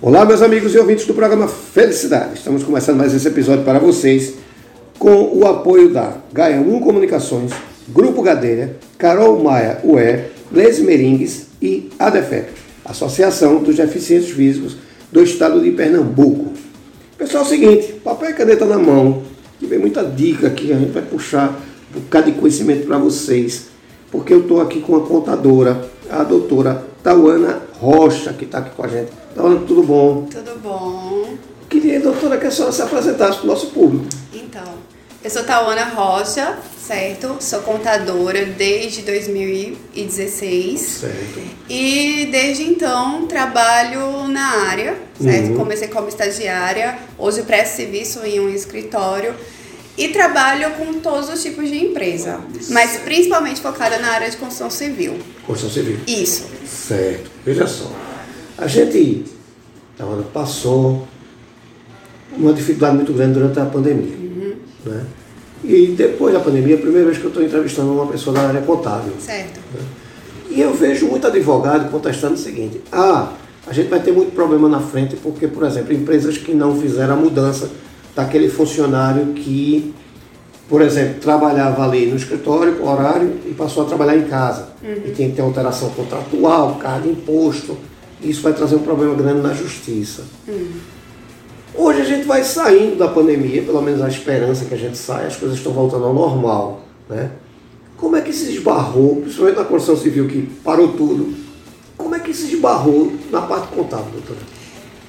Olá, meus amigos e ouvintes do programa Felicidade. Estamos começando mais esse episódio para vocês com o apoio da Gaia 1 Comunicações, Grupo Gadeira, Carol Maia UE, Les Meringues e ADEFEP, Associação dos Deficientes Físicos do Estado de Pernambuco. Pessoal, é o seguinte, papel e caneta na mão, que vem muita dica aqui, a gente vai puxar um bocado de conhecimento para vocês, porque eu estou aqui com a contadora, a doutora Tauana Rocha, que está aqui com a gente. Tauana, tudo bom? Tudo bom. Queria, doutora, que a senhora se apresentasse para o nosso público. Então, eu sou Tauana Rocha, certo? Sou contadora desde 2016. Certo. E desde então trabalho na área, certo? Uhum. Comecei como estagiária, hoje presto serviço em um escritório e trabalho com todos os tipos de empresa, mas principalmente focada na área de construção civil. Construção Civil. Isso. Certo. Veja só. A gente, Tauana, passou uma dificuldade muito grande durante a pandemia. Né? E depois da pandemia, é a primeira vez que eu estou entrevistando uma pessoa da área contábil. Certo. E eu vejo muito advogado contestando o seguinte: ah, a gente vai ter muito problema na frente porque, por exemplo, empresas que não fizeram a mudança daquele funcionário que, por exemplo, trabalhava ali no escritório com horário e passou a trabalhar em casa. E tem que ter alteração contratual, carga de imposto. Isso vai trazer um problema grande na justiça. Hoje a gente vai saindo da pandemia, pelo menos a esperança que a gente saia, as coisas estão voltando ao normal. Né? Como é que se esbarrou, principalmente na construção civil que parou tudo, como é que se esbarrou na parte contábil, doutora?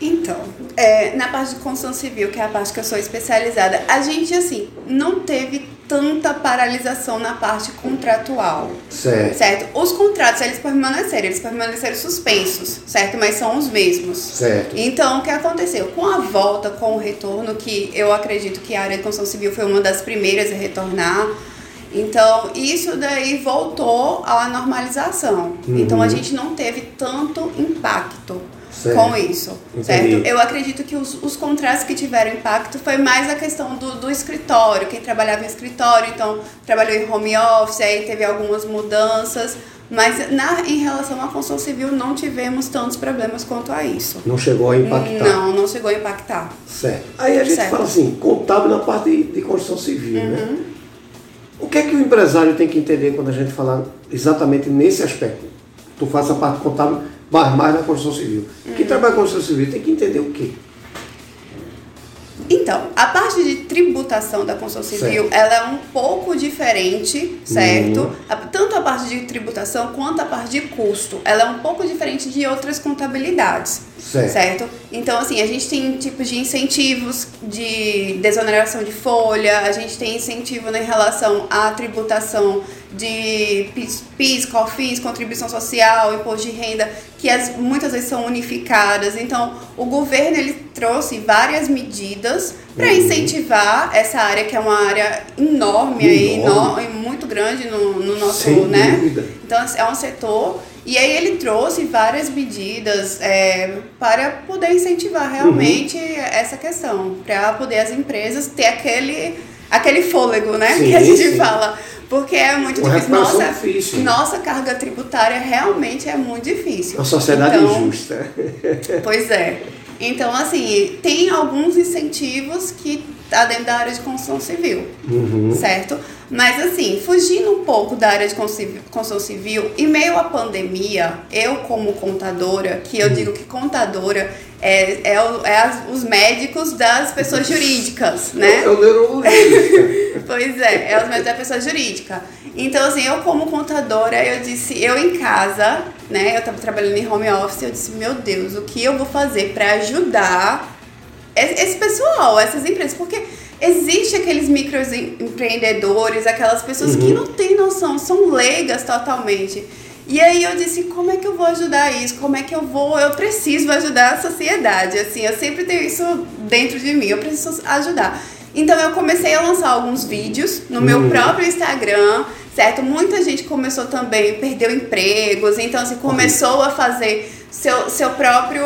Então, é, na parte de construção civil, que é a parte que eu sou especializada, a gente, assim, não teve tanta paralisação na parte contratual. Certo. Certo? Os contratos, eles permaneceram, eles permaneceram suspensos, certo? Mas são os mesmos. Certo. Então, o que aconteceu? Com a volta, com o retorno, que eu acredito que a área de construção civil foi uma das primeiras a retornar, então, isso daí voltou à normalização. Uhum. Então, a gente não teve tanto impacto Certo. com isso, Entendi. certo? Eu acredito que os, os contratos que tiveram impacto foi mais a questão do, do escritório, quem trabalhava em escritório, então trabalhou em home office, aí teve algumas mudanças, mas na, em relação à construção civil não tivemos tantos problemas quanto a isso. Não chegou a impactar. Não, não chegou a impactar. Certo. Aí a gente Certo. fala assim, contábil na parte de, de construção civil, né? O que é que o empresário tem que entender quando a gente fala exatamente nesse aspecto? Tu faz a parte contábil, mas mais na construção civil. Quem trabalha com construção civil tem que entender o quê? Então, a parte de tributação da construção civil, Certo. ela é um pouco diferente, certo? A- Tanto a parte de tributação quanto a parte de custo, ela é um pouco diferente de outras contabilidades, Certo. Então, assim, a gente tem tipos de incentivos de desoneração de folha, a gente tem incentivo né, em relação à tributação de PIS, PIS, COFINS, contribuição social, imposto de renda, que as, muitas vezes são unificadas. Então, o governo ele trouxe várias medidas para Uhum. incentivar essa área, que é uma área enorme, aí, Enorme. no- e muito grande no, no nosso, Sem né? dúvida. Então é um setor e aí ele trouxe várias medidas é, para poder incentivar realmente Uhum. essa questão, para poder as empresas ter aquele aquele fôlego, né, Sim, que a gente sim. fala, porque é muito Uma difícil. Nossa, difícil. nossa carga tributária realmente é muito difícil. Uma sociedade Então, injusta. Pois é. Então, assim, tem alguns incentivos que tá dentro da área de construção civil, Uhum. certo? Mas, assim, fugindo um pouco da área de constru- construção civil, em meio à pandemia, eu, como contadora, que eu digo que contadora é, é, é as- os médicos das pessoas jurídicas, né? É o neurologista. Pois é, é os métodos da pessoa jurídica. Então, assim, eu como contadora, eu disse, eu em casa, né, eu tava trabalhando em home office, eu disse, meu Deus, o que eu vou fazer para ajudar esse pessoal, essas empresas? Porque existe aqueles microempreendedores, aquelas pessoas que não têm noção, são leigas totalmente. E aí eu disse, como é que eu vou ajudar isso? Como é que eu vou? Eu preciso ajudar a sociedade, assim, eu sempre tenho isso dentro de mim, eu preciso ajudar. Então eu comecei a lançar alguns vídeos no meu Hum. próprio Instagram, certo? Muita gente começou também, perdeu empregos, então assim, começou a fazer seu, seu próprio,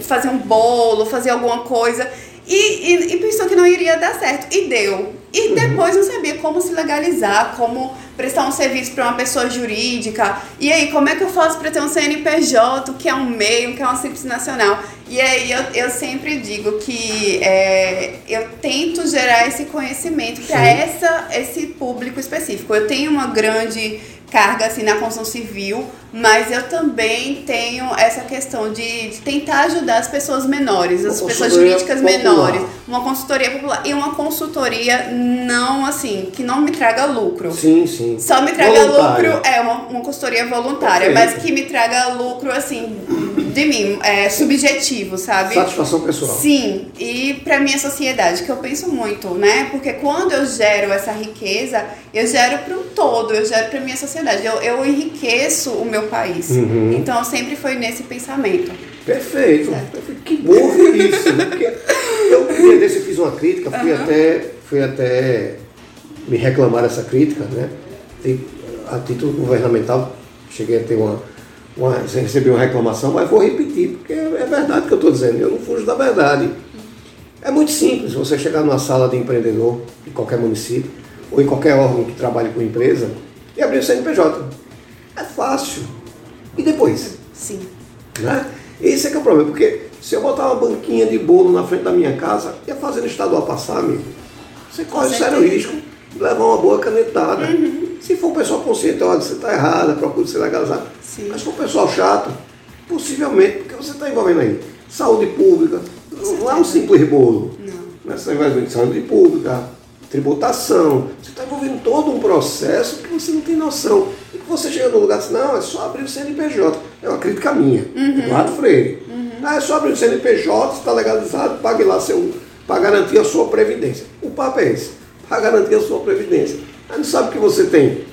fazer um bolo, fazer alguma coisa. E, e, e, pensou que não iria dar certo. E deu. E uhum. depois não sabia como se legalizar, como prestar um serviço para uma pessoa jurídica. E aí, como é que eu faço para ter um CNPJ, que é um meio, que é uma simples nacional? E aí eu, eu sempre digo que é, eu tento gerar esse conhecimento para esse público específico. Eu tenho uma grande carga assim na construção civil, mas eu também tenho essa questão de, de tentar ajudar as pessoas menores, as pessoas jurídicas popular. menores, uma consultoria popular e uma consultoria não assim, que não me traga lucro. Sim, sim. Só me traga lucro, é uma, uma consultoria voluntária, Perfeito. mas que me traga lucro assim de mim, é subjetivo, sabe? Satisfação pessoal. Sim, e para minha sociedade, que eu penso muito, né? Porque quando eu gero essa riqueza, eu gero para um todo, eu gero para minha sociedade, eu, eu enriqueço o meu país. Uhum. Então sempre foi nesse pensamento. Perfeito. Perfeito. Que bom ouvir isso, né? Eu, um dia desse, eu fiz uma crítica, fui, uhum. até, fui até me reclamar dessa crítica, né? Tem, a título governamental, cheguei a ter uma uma, recebi uma reclamação, mas vou repetir, porque é verdade que eu estou dizendo, eu não fujo da verdade. É muito simples você chegar numa sala de empreendedor em qualquer município, ou em qualquer órgão que trabalhe com empresa, e abrir o CNPJ. É fácil. E depois? Sim. Né? Esse é que é o problema, porque se eu botar uma banquinha de bolo na frente da minha casa, e a fazenda estadual passar, amigo, você corre sério risco de levar uma boa canetada. Uhum. Se for um pessoal consciente, olha, você está errada, procure se legalizar. Sim. Mas se for um pessoal chato, possivelmente, porque você está envolvendo aí saúde pública, não é um simples bolo. Não. Né? Você está envolvendo saúde pública, tributação, você está envolvendo todo um processo que você não tem noção. E que você chega no lugar e diz, não, é só abrir o CNPJ. É uma crítica minha, uhum. Eduardo Freire. Uhum. Ah, é só abrir o CNPJ, está legalizado, pague lá seu, para garantir a sua previdência. O papo é esse, para garantir a sua previdência. A gente sabe que você tem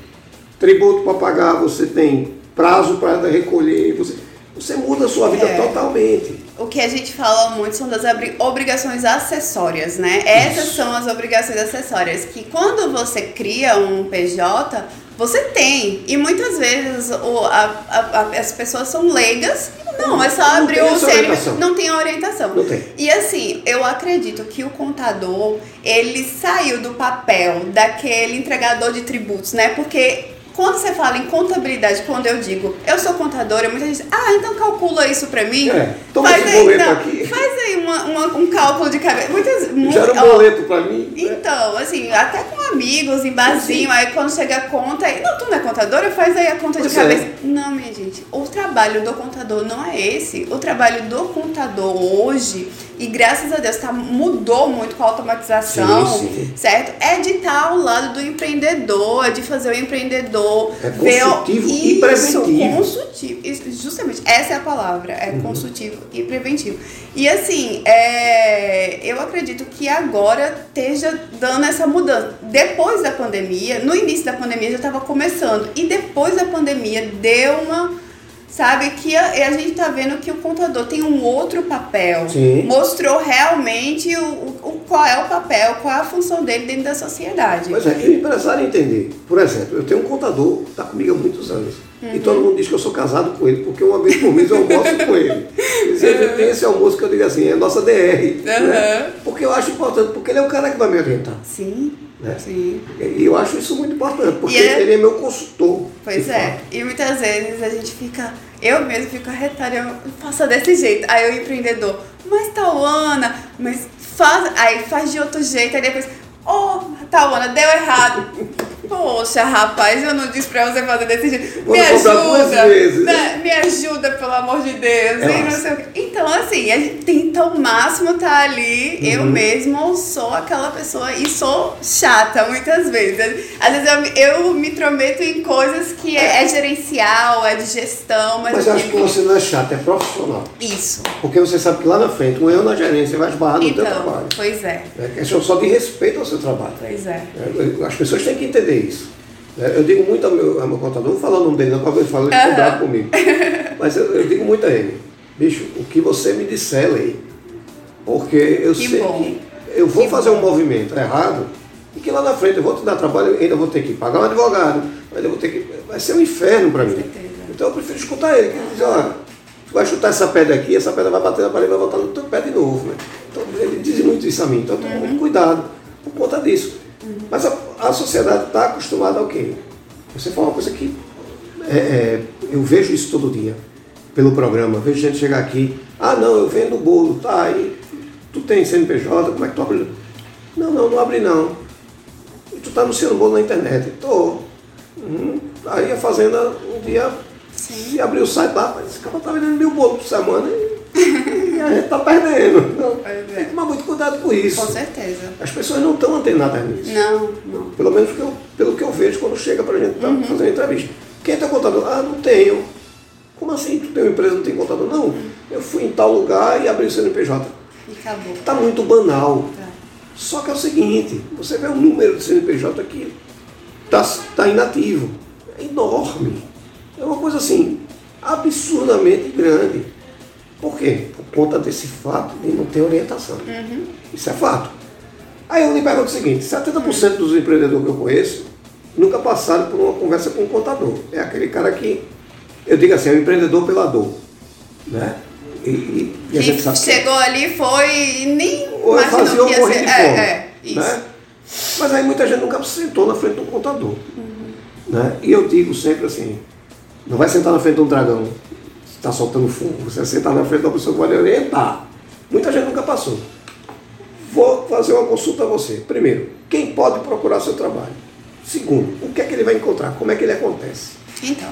tributo para pagar, você tem prazo para recolher, você, você muda a sua vida é. totalmente. O que a gente fala muito são das obrigações acessórias, né? Essas são as obrigações acessórias que quando você cria um PJ, você tem. E muitas vezes o, a, a, as pessoas são leigas. Não, é só abrir o CNPJ. Não tem orientação. Não tem. E assim, eu acredito que o contador, ele saiu do papel daquele entregador de tributos, né? Porque quando você fala em contabilidade, quando eu digo eu sou contadora, muita gente diz, ah, então calcula isso pra mim. É, toma faz esse aí, boleto não, aqui. Faz aí uma, uma, um cálculo de cabeça. Muitas, Gera um boleto pra mim. Né? Então, assim, até com amigos, em barzinho, aí quando chega a conta, aí, não, tu não é contadora, faz aí a conta pois de cabeça. É. Não, minha gente, o trabalho do contador não é esse. O trabalho do contador hoje e graças a Deus tá, mudou muito com a automatização, sim, sim. certo? É de estar ao lado do empreendedor, é de fazer o empreendedor é consultivo ver e isso, preventivo. Consultivo, justamente, essa é a palavra, é uhum. consultivo e preventivo. E assim, é, eu acredito que agora esteja dando essa mudança. Depois da pandemia, no início da pandemia já estava começando, e depois da pandemia deu uma sabe? Que a, a gente tá vendo que o contador tem um outro papel. Sim. Mostrou realmente o, o, qual é o papel, qual é a função dele dentro da sociedade. Pois é, e o empresário entender. Por exemplo, eu tenho um contador que está comigo há muitos anos. Uhum. E todo mundo diz que eu sou casado com ele, porque uma vez por mês eu almoço com ele. E sempre uhum. tem esse almoço que eu digo assim, é nossa DR. Uhum. Né? Porque eu acho importante, porque ele é o cara que vai me orientar. Sim. Né? Sim. E eu acho isso muito importante, porque é... ele é meu consultor. Pois é. E muitas vezes a gente fica, eu mesmo fico arretada, eu faço desse jeito. Aí o empreendedor, mas Tauana, mas faz. Aí faz de outro jeito, aí depois, ô, oh, Tauana, deu errado. Poxa, rapaz, eu não disse pra você fazer desse jeito. Vou me ajuda. Vezes, né? Me ajuda, pelo amor de Deus. É. Então, assim, a gente tenta ao máximo estar tá ali. Uhum. Eu mesmo sou aquela pessoa e sou chata muitas vezes. Às vezes eu, eu me intrometo em coisas que é, é gerencial, é de gestão. Mas, mas eu acho que você não é chata, é profissional. Isso. Porque você sabe que lá na frente, um erro na gerência vai esbarrar no então, teu trabalho. Pois é. É questão só de respeito ao seu trabalho. Pois é. é as pessoas têm que entender isso. É, eu digo muito ao meu, ao meu contador, não falar o nome dele, não, porque ele fala uhum. bravo comigo. Mas eu, eu, digo muito a ele, bicho, o que você me disser, lei, porque eu que sei bom. que eu vou que fazer bom. um movimento errado e que lá na frente eu vou te dar trabalho, ainda vou ter que pagar um advogado, ainda vou ter que. Vai ser um inferno para mim. Certeza. Então eu prefiro escutar ele, que ele diz, olha, Tu vai chutar essa pedra aqui, essa pedra vai bater na parede e vai voltar no teu pé de novo. Né? Então ele diz muito isso a mim. Então eu tomo muito cuidado por conta disso. Mas a, a sociedade está acostumada ao quê? Você fala uma coisa que é, é, eu vejo isso todo dia pelo programa. Vejo gente chegar aqui, ah não, eu vendo bolo, tá, aí tu tem CNPJ, como é que tu abre? Não, não, não abre não. E tu tá anunciando bolo na internet. Tô. Hum, aí a fazenda um dia se abriu o site lá, esse cara tá vendendo mil bolos por semana e a gente tá perdendo. Tem que tomar muito cuidado com isso. Com certeza. As pessoas não estão antenadas nisso. Não, não. Pelo menos eu, pelo que eu vejo quando chega pra gente tá Uhum. fazer uma entrevista. Quem teu contador? Ah, não tenho. Como assim? Tu tem uma empresa e não tem contador? Não. Eu fui em tal lugar e abri o CNPJ. E acabou. Está muito banal. Tá. Só que é o seguinte, você vê o número de CNPJ aqui, está tá inativo. É enorme. É uma coisa assim, absurdamente grande. Por quê? Por conta desse fato de não ter orientação. Isso é fato. Aí eu lhe pergunto o seguinte, 70% dos empreendedores que eu conheço nunca passaram por uma conversa com um contador. É aquele cara que, eu digo assim, é o empreendedor pela dor. Né? E, e, e a gente Que sabe que- chegou ali, foi e nem ou fazia ou que morrer de fome. É, é, isso. né? Mas aí muita gente nunca se sentou na frente de um contador. Uhum. Né? E eu digo sempre assim, não vai sentar na frente de um dragão que está soltando fogo, você vai sentar na frente uma pessoa que vai lhe orientar. Muita gente nunca passou. Vou fazer uma consulta a você. Primeiro, quem pode procurar seu trabalho? Segundo, o que é que ele vai encontrar? Como é que ele acontece? Então,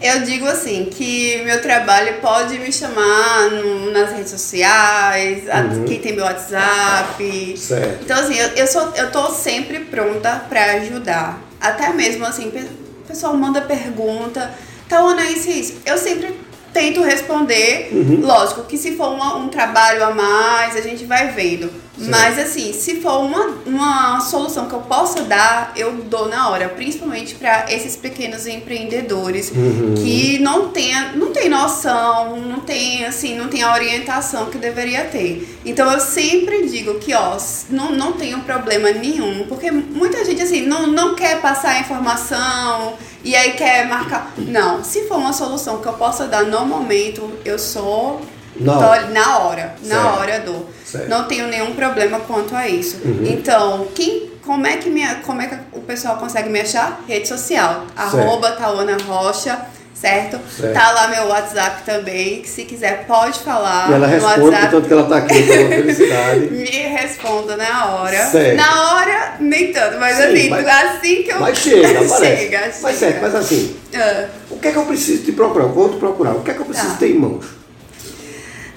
eu digo assim, que meu trabalho pode me chamar no- nas redes sociais, Uhum. quem tem meu WhatsApp. Certo. Então, assim, eu, eu, sou, eu tô sempre pronta pra ajudar. Até mesmo, assim, o pessoal manda pergunta, Taona, isso e isso. Eu sempre tento responder. Uhum. Lógico que se for uma- um trabalho a mais, a gente vai vendo. Certo. Mas, assim, se for uma, uma solução que eu possa dar, eu dou na hora. Principalmente para esses pequenos empreendedores Uhum. que não tem, não tem noção, não tem, assim, não tem a orientação que deveria ter. Então, eu sempre digo que, ó, não, não tenho problema nenhum. Porque muita gente, assim, não, não quer passar a informação e aí quer marcar. Não, se for uma solução que eu possa dar no momento, eu sou Na hora. na hora, na Certo. hora. Certo. Não tenho nenhum problema quanto a isso. Uhum. Então, quem, como é que minha, como é que o pessoal consegue me achar? Rede social, arroba Taona Rocha, certo? Certo. Tá lá meu WhatsApp também, que se quiser pode falar E ela responde, WhatsApp. portanto que ela está aqui, uma felicidade. Me responda na hora. Certo. Na hora, nem tanto, mas Sim, assim, mas- assim que eu. Mas chega, aparece. chega, Mas chega. certo, mas assim, Ah. o que é que eu preciso te procurar? Vou te procurar. O que é que eu preciso Tá. ter em mãos?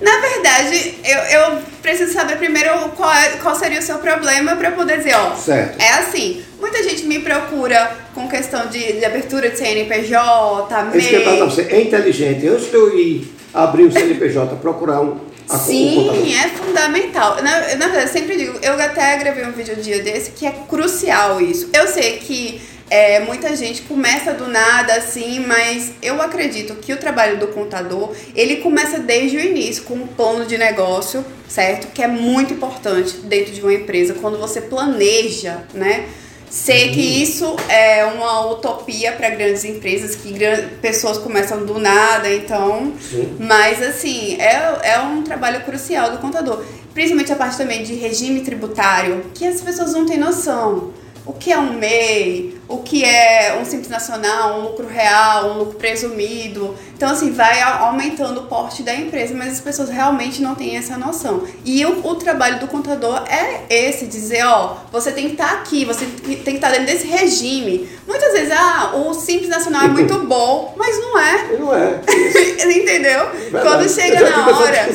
Na verdade, eu, eu preciso saber primeiro qual, é- qual seria o seu problema para poder dizer, ó. Certo. É assim, muita gente me procura com questão de, de abertura de CNPJ, É isso que eu MEI. você. É inteligente. Antes de eu ir abrir um CNPJ, procurar um, a. Sim, é fundamental. Na, na verdade, eu sempre digo, eu até gravei um vídeo um dia desse que é crucial isso. Eu sei que é, muita gente começa do nada assim, mas eu acredito que o trabalho do contador, ele começa desde o início com um plano de negócio, certo? Que é muito importante dentro de uma empresa, quando você planeja, né? Sei que isso é uma utopia para grandes empresas, que gran- pessoas começam do nada, então Sim. mas, assim, é, é um trabalho crucial do contador. Principalmente a parte também de regime tributário, que as pessoas não têm noção. O que é um MEI, o que é um simples nacional, um lucro real, um lucro presumido. Então, assim, vai aumentando o porte da empresa, mas as pessoas realmente não têm essa noção. E o, o trabalho do contador é esse, dizer, ó, você tem que estar aqui, você tem que estar dentro desse regime. Muitas vezes, ah, o simples nacional é muito bom, mas não é. Não é. Entendeu? Verdade. Quando chega na hora.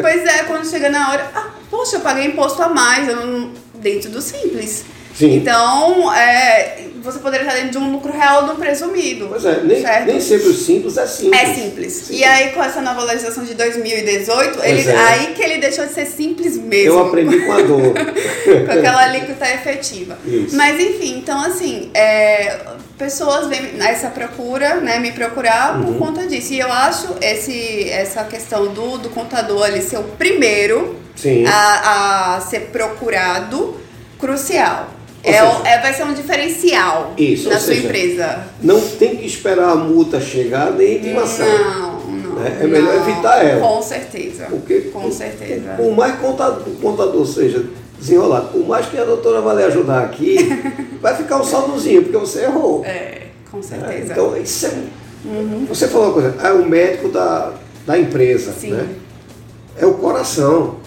Pois é, quando chega na hora. Ah, poxa, eu paguei imposto a mais eu não- dentro do simples. Sim. Então, é, você poderia estar dentro de um lucro real de um presumido. Pois é, nem, certo? nem sempre o simples é simples. É simples. E aí, com essa nova legislação de 2018, ele, é. aí que ele deixou de ser simples mesmo. Eu aprendi com a dor. com aquela alíquota efetiva. Isso. Mas enfim, então assim, é, pessoas vêm nessa procura, né, me procurar Uhum. por conta disso. E eu acho esse, essa questão do, do contador ali ser o primeiro a, a ser procurado crucial. É, seja- é- vai ser um diferencial Isso, sua seja, empresa. Não tem que esperar a multa chegar nem intimação. Não, não. É, é melhor Não, evitar ela. Com certeza. Porque, com certeza. Por mais contador, o contador seja desenrolado, por mais que a doutora vá lhe ajudar aqui, vai ficar um saldozinho, porque você errou. É, com É, certeza. Então, isso é. Você falou uma coisa, é o médico da, da empresa, Sim. né? É o coração.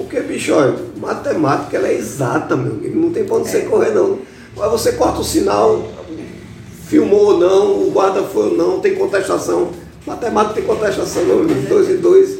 Porque, bicho, olha, matemática ela é exata, meu amigo. Não tem pra onde você É. correr, não. Mas você corta o sinal, filmou ou não, o guarda foi ou não, tem contestação. Matemática tem contestação, meu amigo. 2 e 2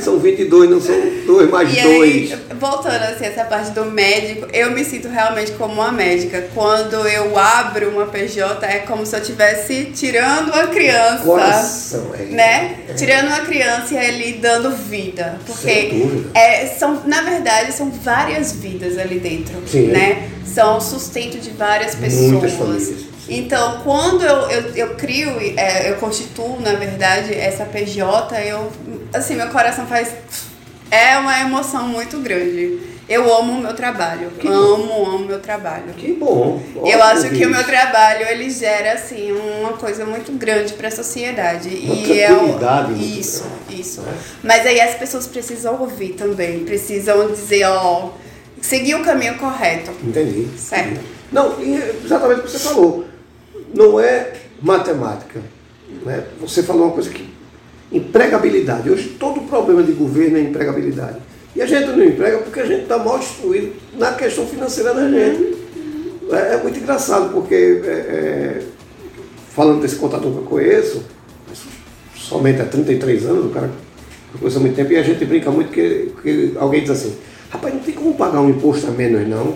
são 22, não são 2 mais E aí, 2. voltando assim, essa parte do médico, eu me sinto realmente como uma médica. Quando eu abro uma PJ, é como se eu estivesse tirando uma criança. Coração, é. Né? Tirando uma criança e ali dando vida. Porque é, são, na verdade, são várias vidas ali dentro. Sim. Né? São sustento de várias pessoas. Muitas famílias. Então, quando eu, eu, eu crio, é, eu constituo, na verdade, essa PJ, eu, assim, meu coração faz. É uma emoção muito grande. Eu amo o meu trabalho. Que bom. amo, amo meu trabalho. Que bom. Eu Ótimo acho que o meu trabalho ele gera assim uma coisa muito grande para a sociedade Uma e é o- isso, isso. Mas aí as pessoas precisam ouvir também, precisam dizer, ó, seguir o caminho correto. Entendi. Certo. Não, exatamente o que você falou. Não é matemática. Né? Você falou uma coisa que. Empregabilidade. Hoje todo problema de governo é empregabilidade. E a gente não emprega porque a gente está mal instruído na questão financeira da gente. É, é muito engraçado, porque é, é, falando desse contador que eu conheço, somente há 33 anos, o cara há muito tempo, e a gente brinca muito que, que alguém diz assim, rapaz, não tem como pagar um imposto a menos não.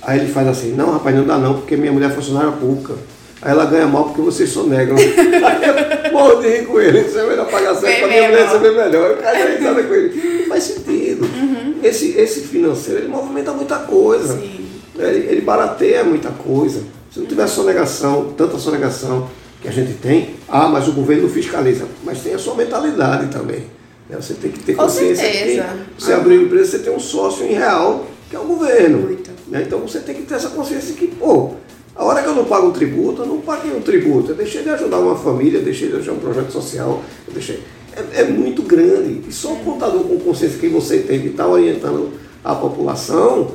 Aí ele faz assim, não rapaz, não dá não, porque minha mulher é funcionária pública. Aí ela ganha mal porque vocês são negros. Aí eu morro de rir com ele, isso é melhor pagar certo para minha mulher receber melhor. Eu caio risada com ele. Não faz sentido. Esse, esse financeiro, ele movimenta muita coisa. Sim. Ele, ele barateia muita coisa. Se não tiver sonegação, tanta sonegação que a gente tem, ah, mas o governo não fiscaliza. Mas tem a sua mentalidade também. né? Você tem que ter Com consciência certeza. que você Aham. abrir uma empresa, você tem um sócio em real, que é o governo. Muito. né? Então você tem que ter essa consciência que, pô, a hora que eu não pago um tributo, eu não paguei um tributo. Eu deixei de ajudar uma família, eu deixei de ajudar um projeto social, eu deixei. É, é muito grande. E só o contador com consciência que você tem de estar orientando a população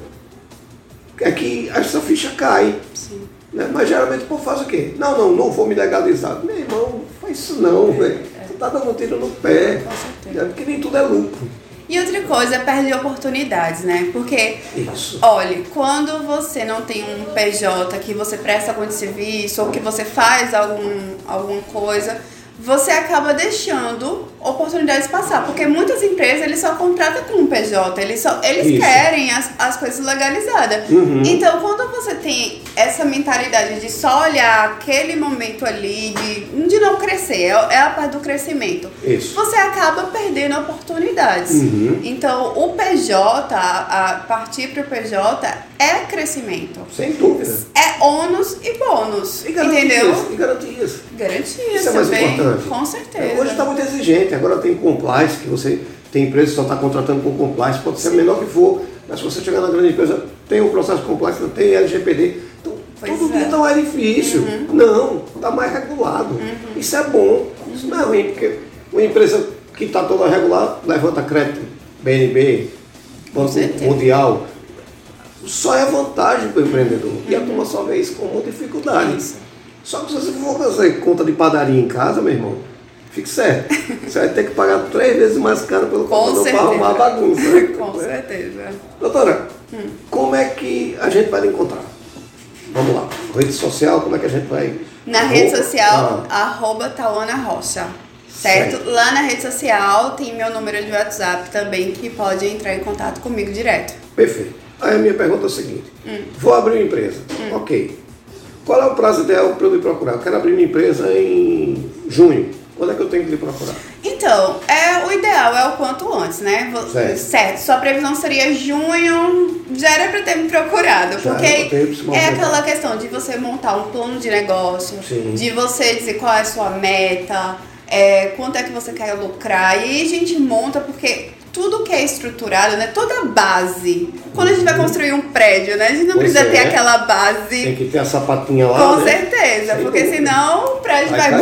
é que essa ficha cai. Sim. né? Mas geralmente o povo faz o quê? Não, não, não vou me legalizar. Meu irmão, faz isso não, velho. Você está dando um tiro no pé. Né? Porque nem tudo é lucro. E outra coisa, perde oportunidades, né? Porque Isso. Olha, quando você não tem um PJ que você presta algum serviço ou que você faz algum, alguma coisa, você acaba deixando oportunidades passar. Porque muitas empresas eles só contratam com um PJ, eles, só, eles Isso. querem as, as coisas legalizadas. Uhum. Então, quando você tem essa mentalidade de só olhar aquele momento ali, de, de não crescer, é, é a parte do crescimento, Isso. você acaba perdendo oportunidades. Uhum. Então, o PJ, a, a partir para o PJ, é crescimento. Sem dúvida. É ônus e bônus. E garantias. Entendeu? E garantias. Garantias Isso é mais também. importante. Com certeza. Hoje está muito exigente, agora tem compliance, que você tem empresa que só está contratando com compliance, pode ser a menor que for, mas se você chegar na grande empresa, tem o processo de compliance, tem LGPD. Então, Pois todo é. está mais difícil. Não, está mais regulado. Isso é bom. Isso não é ruim, porque uma empresa que está toda regulada, levanta crédito, BNB, Banco. Mundial, só é vantagem para o empreendedor. E a turma só vê isso como dificuldade. Isso. Só que se você for fazer conta de padaria em casa, meu irmão, fique certo. Você vai ter que pagar três vezes mais caro pelo Com computador para arrumar a bagunça. né? Com certeza. Doutora, como é que a gente vai encontrar? Vamos lá. Rede social, como é que a gente vai. Na Arroba- rede social, Ah, arroba Taona Rocha. Certo? Certo. Lá na rede social tem meu número de WhatsApp também, que pode entrar em contato comigo direto. perfeito. Aí a minha pergunta é o seguinte: Hum. vou abrir uma empresa. Ok. Qual é o prazo ideal para eu lhe procurar? Eu quero abrir minha empresa em junho. Quando é que eu tenho que lhe procurar? Então, é, o ideal é o quanto antes, né? Vo- Certo. Sua previsão seria junho, já era pra ter me procurado. Já porque é aquela questão de você montar um plano de negócio, Sim. de você dizer qual é a sua meta, é, quanto é que você quer lucrar. E a gente monta, porque tudo que é estruturado, né? Toda a base. Quando a gente vai construir um prédio, né? A gente não Pois precisa ter é. aquela base. Tem que ter a sapatinha lá. Com né? certeza, Sem porque dúvida. senão o prédio Vai vai,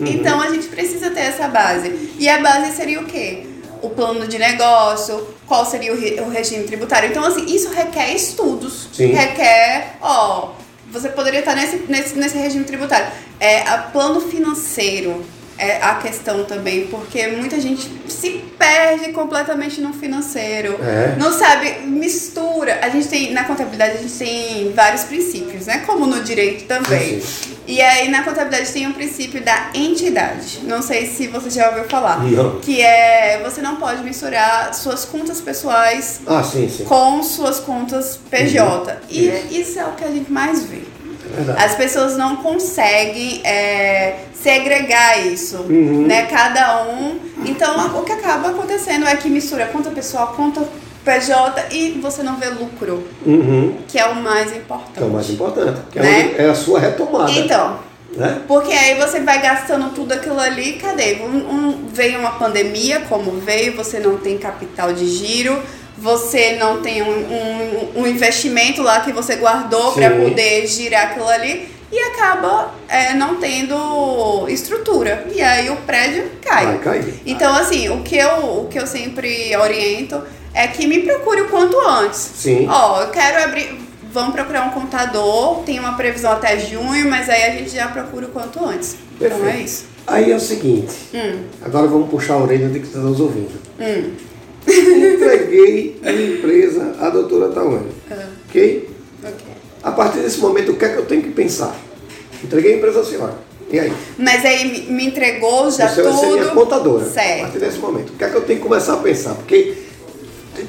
Uhum. Então a gente precisa ter essa base. E a base seria o quê? O plano de negócio, qual seria o, re o regime tributário. Então, assim, isso requer estudos. Sim. Requer, ó, você poderia estar nesse, nesse, nesse regime tributário. É, a plano financeiro é a questão também, porque muita gente se perde completamente no financeiro. É. Não sabe, mistura. A gente tem, na contabilidade, a gente tem vários princípios, né? Como no direito também. Sim. E aí na contabilidade tem o princípio da entidade. Não sei se você já ouviu falar. Não. Que é você não pode misturar suas contas pessoais ah, sim, sim. com suas contas PJ. Uhum. E isso é o que a gente mais vê. As pessoas não conseguem é, segregar isso, uhum. né? Cada um. Então, o que acaba acontecendo é que mistura conta pessoal, conta PJ e você não vê lucro, uhum. que é o mais importante. É o mais importante, que é né? é, a sua retomada. Então, né? porque aí você vai gastando tudo aquilo ali, cadê? Um, um, veio uma pandemia, como veio, você não tem capital de giro, você não tem um, um, um investimento lá que você guardou para poder girar aquilo ali e acaba é, não tendo estrutura. E aí o prédio cai. Vai cair. Então, assim, o que, eu, o que eu sempre oriento é que me procure o quanto antes. Sim. Ó, eu quero abrir. Vamos procurar um contador, tem uma previsão até junho, mas aí a gente já procura o quanto antes. Perfeito. Então é isso. Aí é o seguinte, hum. agora vamos puxar a orelha de que está nos ouvindo. Hum. Entreguei a minha empresa à doutora Tawane. Uhum. Ok? Ok. A partir desse momento, o que é que eu tenho que pensar? Entreguei a empresa à senhora. E aí? Mas aí me entregou já Você tudo. Você vai ser minha contadora. Certo. A partir desse momento. O que é que eu tenho que começar a pensar? Porque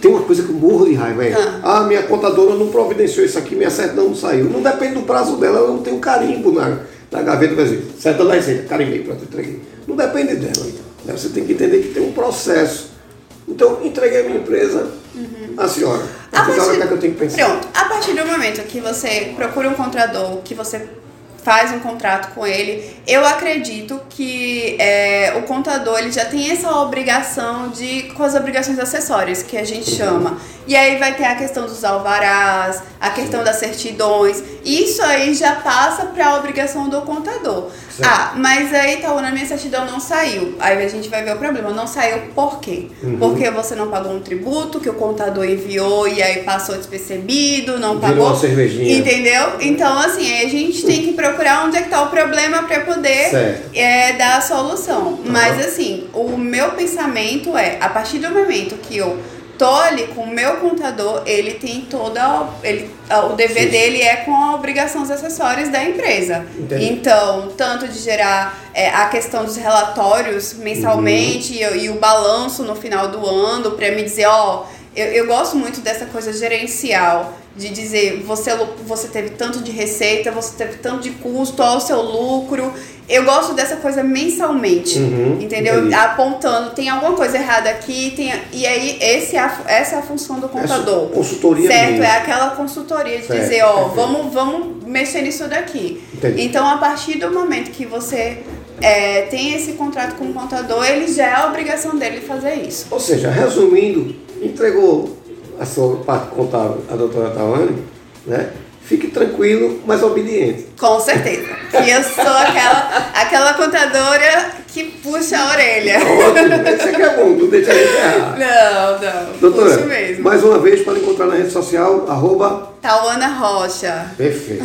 tem uma coisa que eu morro de raiva, é. Ah. ah, minha contadora não providenciou isso aqui, minha certidão não saiu. Não depende do prazo dela, eu não tenho carimbo na, na gaveta, por exemplo. Certidão da receita, carimbei, pronto, entreguei. Não depende dela. Então. Você tem que entender que tem um processo então, entreguei a minha empresa uhum. à senhora. A partir, hora, que, eu tenho que pensar? Pronto, a partir do momento que você procura um contador, que você faz um contrato com ele, eu acredito que é, o contador ele já tem essa obrigação de com as obrigações acessórias que a gente chama. E aí vai ter a questão dos alvarás, a questão das certidões. Isso aí já passa para a obrigação do contador. Certo. Ah, mas aí tá, na minha certidão não saiu. Aí a gente vai ver o problema. Não saiu por quê? Uhum. Porque você não pagou um tributo que o contador enviou e aí passou despercebido, não Virou pagou. Uma cervejinha. Entendeu? Então, assim, aí a gente tem que procurar onde é que tá o problema para poder é, dar a solução. Uhum. Mas assim, o meu pensamento é, a partir do momento que eu ali com o meu contador, ele tem toda. Ele, o dever Sim. dele é com a obrigações acessórias da empresa. Entendi. Então, tanto de gerar é, a questão dos relatórios mensalmente uhum. e, e, o balanço no final do ano, para me dizer, ó, eu, eu gosto muito dessa coisa gerencial de dizer você, você teve tanto de receita, você teve tanto de custo, olha o seu lucro. Eu gosto dessa coisa mensalmente, uhum, entendeu? Entendi. Apontando, tem alguma coisa errada aqui, tem, e aí esse é a, essa é a função do contador. É consultoria Certo, mesmo. é aquela consultoria de certo, dizer, ó, vamos, vamos mexer nisso daqui. Entendi. Então, a partir do momento que você é, tem esse contrato com o contador, ele já é a obrigação dele fazer isso. Ou seja, resumindo, entregou a sua parte contábil, a doutora Tawane, né? Fique tranquilo, mas obediente. Com certeza. Que eu sou aquela, aquela contadora que puxa a orelha. Ótimo, aqui é bom, não deixa a gente errar. Não, não. Doutora, puxo mesmo. mais uma vez, pode encontrar na rede social, arroba... Tauana Rocha. Perfeito.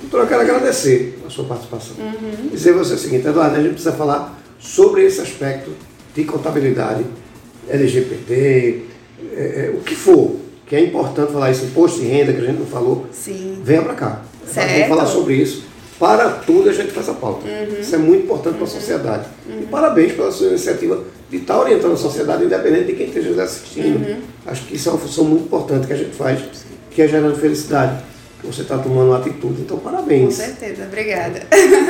Doutora, eu quero agradecer a sua participação. Uhum. Dizer você o seguinte, Eduardo, a gente precisa falar sobre esse aspecto de contabilidade, LGBT, é, é, o que for, que é importante falar isso, imposto de renda, que a gente não falou, Sim. venha para cá. Certo. Vamos falar sobre isso. Para tudo a gente faz a pauta. Uhum. Isso é muito importante para a sociedade. Uhum. E parabéns pela sua iniciativa de estar tá orientando a sociedade, independente de quem esteja assistindo. Uhum. Acho que isso é uma função muito importante que a gente faz, que é gerando felicidade você está tomando uma atitude. Então, parabéns. Com certeza, obrigada.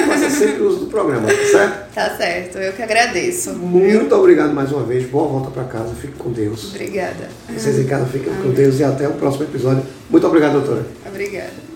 Faça sempre uso do programa, tá certo? Tá certo, eu que agradeço. Muito viu? obrigado mais uma vez. Boa volta para casa. Fique com Deus. Obrigada. Vocês em casa fiquem com Deus e até o próximo episódio. Muito obrigado, doutora. Obrigada.